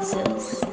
Jesus.